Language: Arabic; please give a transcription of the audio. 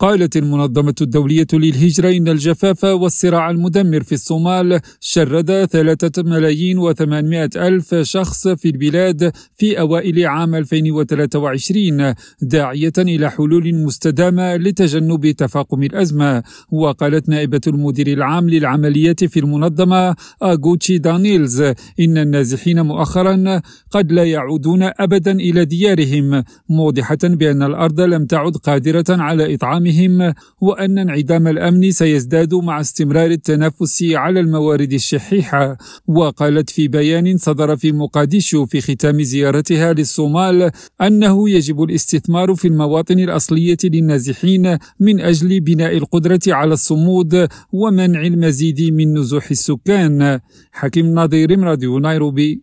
قالت المنظمة الدولية للهجرة إن الجفاف والصراع المدمر في الصومال شرد ثلاثة ملايين وثمانمائة ألف شخص في البلاد في أوائل عام 2023 داعية إلى حلول مستدامة لتجنب تفاقم الأزمة. وقالت نائبة المدير العام للعمليات في المنظمة أغوتشي دانيلز إن النازحين مؤخرا قد لا يعودون أبدا إلى ديارهم موضحة بأن الأرض لم تعد قادرة على إطعامهم وأن انعدام الأمن سيزداد مع استمرار التنافس على الموارد الشحيحة. وقالت في بيان صدر في مقاديشو في ختام زيارتها للصومال أنه يجب الاستثمار في المواطن الأصلية للنازحين من أجل بناء القدرة على الصمود ومنع المزيد من نزوح السكان. حكيم نظير راديو نيروبي